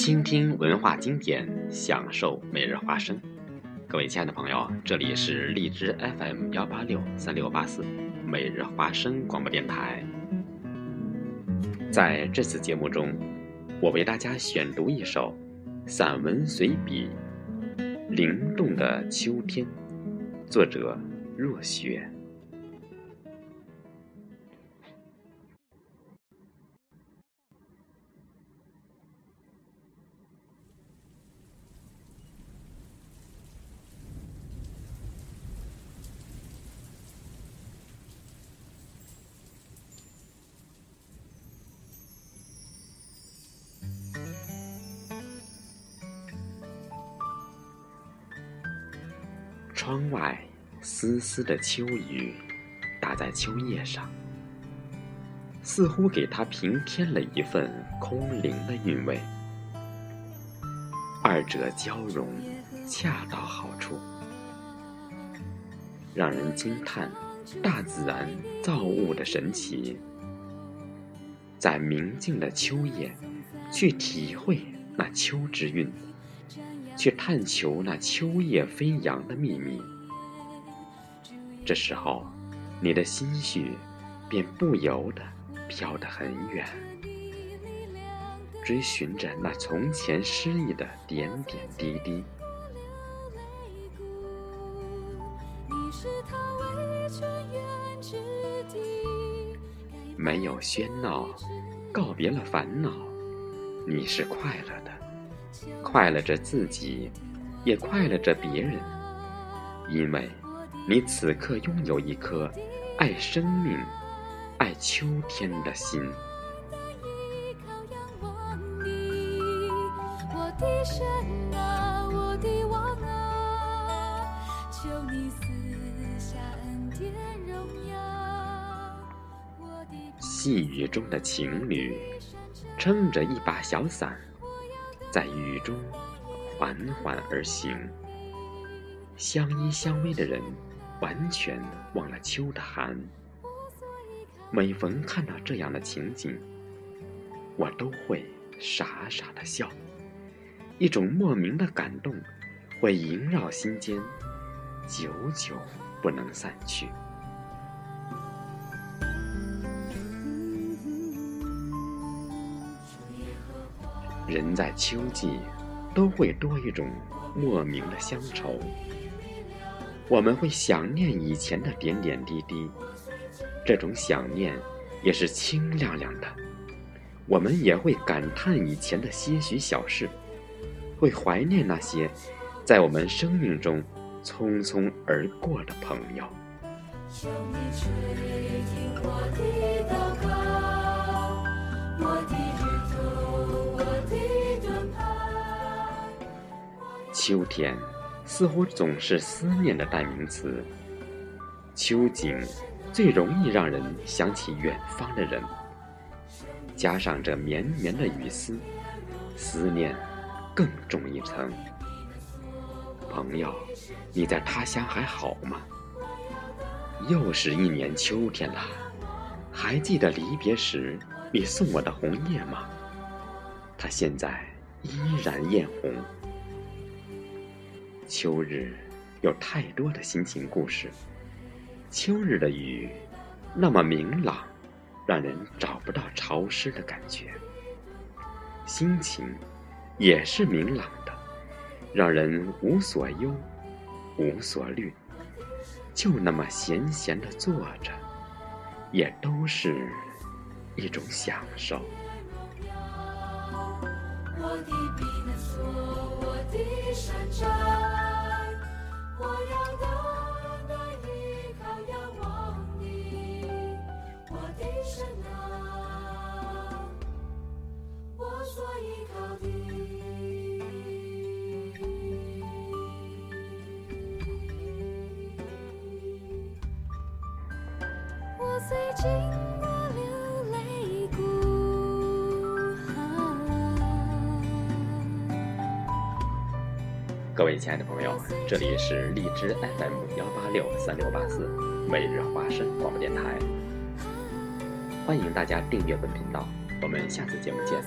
倾听文化经典，享受每日花生。各位亲爱的朋友，这里是荔枝 FM 幺八六三六八四每日花生广播电台。在这次节目中，我为大家选读一首散文随笔《灵动的秋天》，作者若雪。窗外丝丝的秋雨打在秋叶上，似乎给它平添了一份空灵的韵味。二者交融，恰到好处，让人惊叹大自然造物的神奇。在明净的秋夜，去体会那秋之韵。去探求那秋叶飞扬的秘密，这时候，你的心绪便不由得飘得很远，追寻着那从前诗意的点点滴滴。没有喧闹，告别了烦恼，你是快乐的。快乐着自己，也快乐着别人，因为，你此刻拥有一颗爱生命、爱秋天的心。细雨中的情侣，撑着一把小伞。在雨中缓缓而行，相依相偎的人完全忘了秋的寒。每逢看到这样的情景，我都会傻傻的笑，一种莫名的感动会萦绕心间，久久不能散去。人在秋季，都会多一种莫名的乡愁。我们会想念以前的点点滴滴，这种想念也是清亮亮的。我们也会感叹以前的些许小事，会怀念那些在我们生命中匆匆而过的朋友。秋天，似乎总是思念的代名词。秋景，最容易让人想起远方的人。加上这绵绵的雨丝，思念更重一层。朋友，你在他乡还好吗？又是一年秋天了，还记得离别时你送我的红叶吗？它现在依然艳红。秋日有太多的心情故事。秋日的雨那么明朗，让人找不到潮湿的感觉。心情也是明朗的，让人无所忧，无所虑，就那么闲闲的坐着，也都是一种享受。我的避难所，我的山我要的各位亲爱的朋友，这里是荔枝 FM 幺八六三六八四每日花生广播电台，欢迎大家订阅本频道，我们下次节目见。